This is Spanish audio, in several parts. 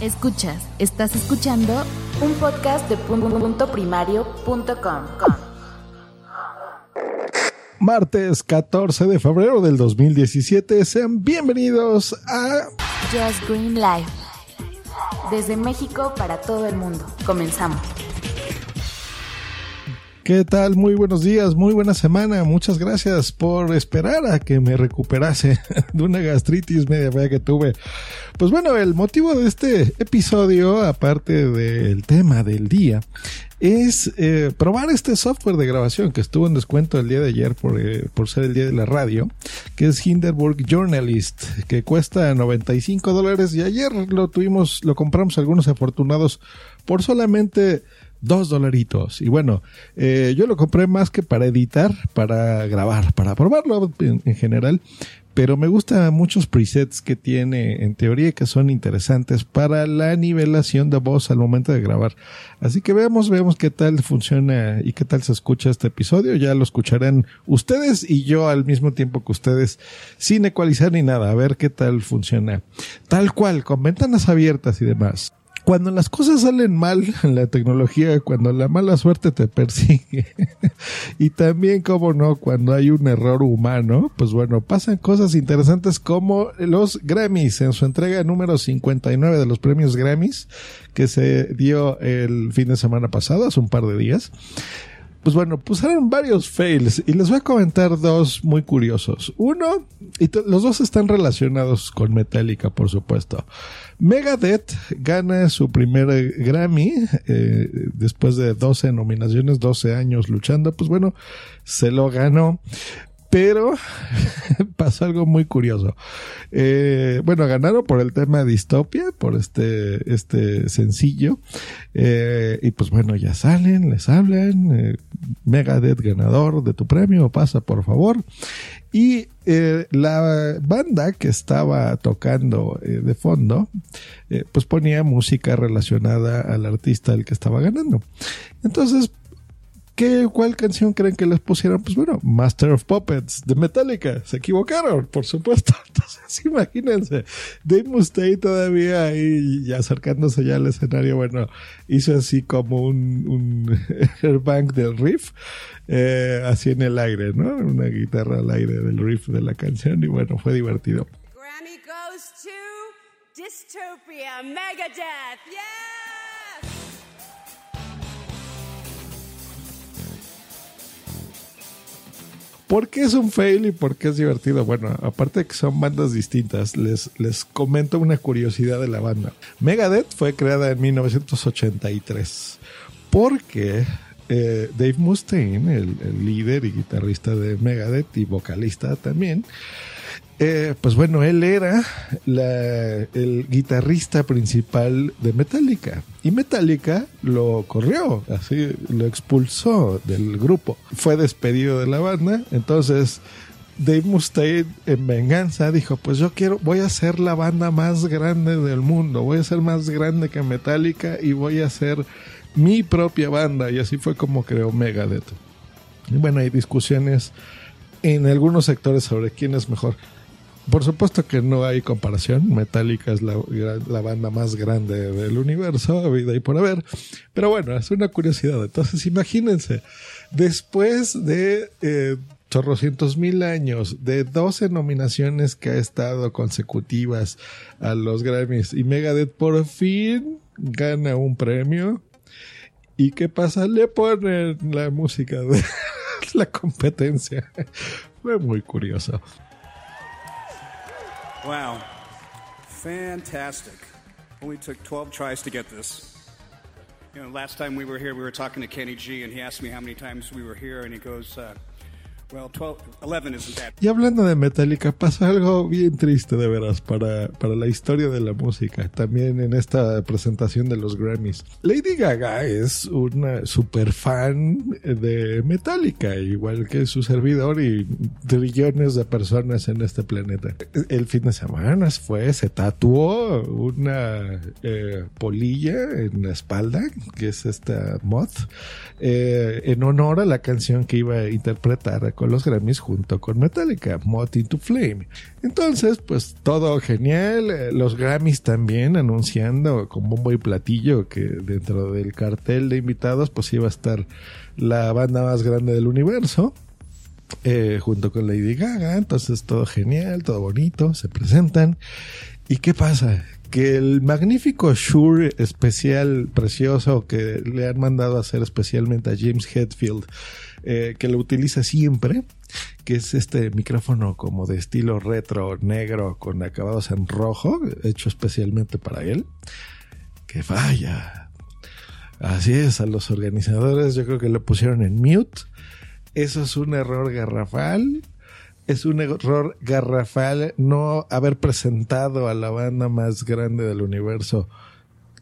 Escuchas, estás escuchando un podcast de punto primario.com. Martes 14 de febrero del 2017, sean bienvenidos a Just Green Life. Desde México para todo el mundo. Comenzamos. ¿Qué tal? Muy buenos días, muy buena semana. Muchas gracias por esperar a que me recuperase de una gastritis media fea que tuve. Pues bueno, el motivo de este episodio, aparte del tema del día, es eh, probar este software de grabación que estuvo en descuento el día de ayer por, eh, por ser el día de la radio, que es Hindenburg Journalist, que cuesta 95 dólares y ayer lo tuvimos, lo compramos algunos afortunados por solamente dos dolaritos. Y bueno, eh, yo lo compré más que para editar, para grabar, para probarlo en, en general. Pero me gustan muchos presets que tiene en teoría que son interesantes para la nivelación de voz al momento de grabar. Así que veamos, veamos qué tal funciona y qué tal se escucha este episodio. Ya lo escucharán ustedes y yo al mismo tiempo que ustedes sin ecualizar ni nada. A ver qué tal funciona. Tal cual, con ventanas abiertas y demás cuando las cosas salen mal en la tecnología, cuando la mala suerte te persigue, y también, como no, cuando hay un error humano, pues bueno, pasan cosas interesantes como los Grammys. En su entrega número 59 de los premios Grammys, que se dio el fin de semana pasado, hace un par de días pues bueno, pusieron varios fails y les voy a comentar dos muy curiosos. Uno, y los dos están relacionados con Metallica, por supuesto. Megadeth gana su primer Grammy eh, después de 12 nominaciones, 12 años luchando. Pues bueno, se lo ganó. Pero pasó algo muy curioso. Eh, bueno, ganaron por el tema Distopia, por este, este sencillo. Eh, y pues bueno, ya salen, les hablan. Eh, Megadeth ganador de tu premio, pasa por favor. Y la banda que estaba tocando de fondo, pues ponía música relacionada al artista del que estaba ganando. Entonces, ¿Qué, ¿Cuál canción creen que les pusieron? Pues bueno, Master of Puppets de Metallica. Se equivocaron, por supuesto. Entonces, imagínense, Dave Mustaine todavía ahí, ya acercándose ya al escenario, bueno, hizo así como un, un airbang del riff, eh, así en el aire, ¿no? Una guitarra al aire del riff de la canción y bueno, fue divertido. Grammy goes to Dystopia Megadeth. Yeah! ¿Por qué es un fail y por qué es divertido? Bueno, aparte de que son bandas distintas, les, les comento una curiosidad de la banda. Megadeth fue creada en 1983 porque eh, Dave Mustaine, el, el, líder y guitarrista de Megadeth y vocalista también, eh, pues bueno, él era el guitarrista principal de Metallica. Y Metallica lo corrió, así lo expulsó del grupo. Fue despedido de la banda. Entonces, Dave Mustaine, en venganza, dijo: Pues yo quiero, voy a ser la banda más grande del mundo. Voy a ser más grande que Metallica y voy a ser mi propia banda. Y así fue como creó Megadeth. Y bueno, hay discusiones en algunos sectores sobre quién es mejor. Por supuesto que no hay comparación. Metallica es la, banda más grande del universo, vida y por haber. Pero bueno, es una curiosidad. Entonces, imagínense, después de eh, chorrocientos mil años, de 12 nominaciones que ha estado consecutivas a los Grammys, y Megadeth por fin gana un premio. ¿Y qué pasa? Le ponen la música de la competencia. Fue muy curioso. Wow. Fantastic. Only took 12 tries to get this. You know, last time we were here, we were talking to Kenny G, and he asked me how many times we were here, and he goes, uh, Y hablando de Metallica, pasa algo bien triste de veras para, para la historia de la música, también en esta presentación de los Grammys. Lady Gaga es una super fan de Metallica, igual que su servidor y trillones de personas en este planeta. El fin de semana fue, se tatuó una eh, polilla en la espalda, que es esta moth, eh, en honor a la canción que iba a interpretar con los Grammys junto con Metallica, Moth into Flame. Entonces, pues todo genial. Eh, los Grammys también anunciando con bombo y platillo que dentro del cartel de invitados pues iba a estar la banda más grande del universo. Eh, junto con Lady Gaga, entonces todo genial, todo bonito, se presentan. ¿Y qué pasa? Que el magnífico Shure especial, precioso, que le han mandado a hacer especialmente a James Hetfield, eh, que lo utiliza siempre, que es este micrófono como de estilo retro, negro, con acabados en rojo, hecho especialmente para él, que falla. Así es, a los organizadores yo creo que lo pusieron en mute. Eso es un error garrafal es un error garrafal no haber presentado a la banda más grande del universo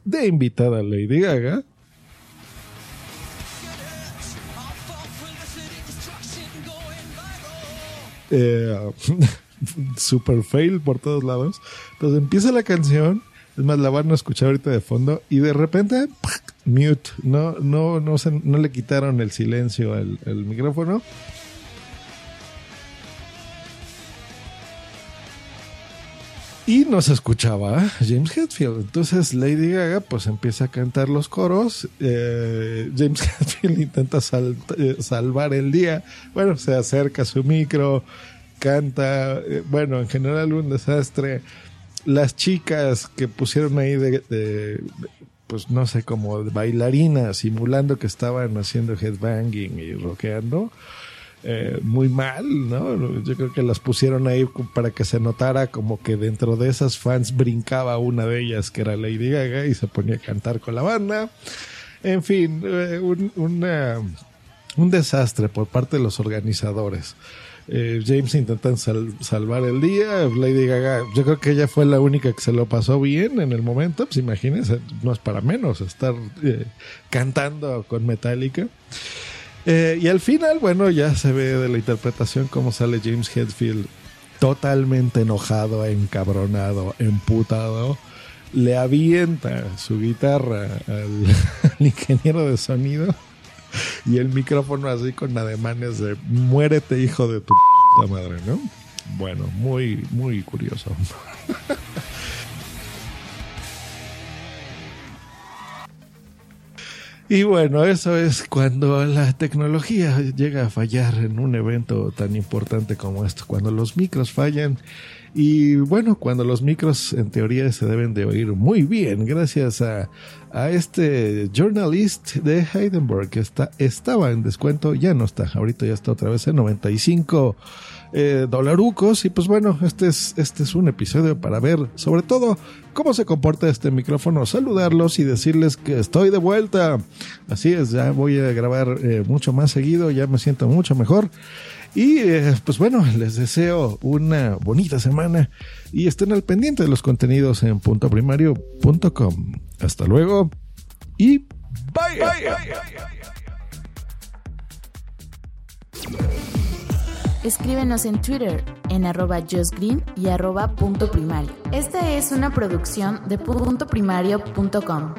de invitada Lady Gaga. Eh, super fail por todos lados. Entonces empieza la canción, es más, la van a escuchar ahorita de fondo y de repente mute, no, no, no, se, no le quitaron el silencio al, micrófono. Y no se escuchaba James Hetfield. Entonces Lady Gaga pues empieza a cantar los coros. Eh, James Hetfield intenta eh, salvar el día. Bueno, se acerca a su micro, canta. Eh, bueno, en general un desastre. Las chicas que pusieron ahí de, pues no sé, como bailarinas, simulando que estaban haciendo headbanging y rockeando eh, muy mal, ¿no? Yo creo que las pusieron ahí para que se notara como que dentro de esas fans brincaba una de ellas que era Lady Gaga y se ponía a cantar con la banda. En fin, eh, un, un desastre por parte de los organizadores. Eh, James intentan salvar el día. Lady Gaga, yo creo que ella fue la única que se lo pasó bien en el momento. Pues imagínense, no es para menos estar cantando con Metallica. Eh, y al final, bueno, ya se ve de la interpretación cómo sale James Hetfield totalmente enojado, encabronado, emputado. Le avienta su guitarra al, ingeniero de sonido y el micrófono así con ademanes de muérete hijo de tu madre, ¿no? Bueno, muy, muy curioso. Y bueno, eso es cuando la tecnología llega a fallar en un evento tan importante como esto, cuando los micros fallan. Y bueno, cuando los micros en teoría se deben de oír muy bien, gracias a, a este journalist de Heidenberg que está, estaba en descuento, ya no está, ahorita ya está otra vez en 95 eh, dolarucos. Y pues bueno, este es, este es un episodio para ver sobre todo cómo se comporta este micrófono, saludarlos y decirles que estoy de vuelta. Así es, ya voy a grabar eh, mucho más seguido, ya me siento mucho mejor. Y eh, pues bueno, les deseo una bonita semana y estén al pendiente de los contenidos en puntoprimario.com. Hasta luego y bye. Escríbenos en Twitter en arroba justgreen y arroba punto. Esta es una producción de puntoprimario.com.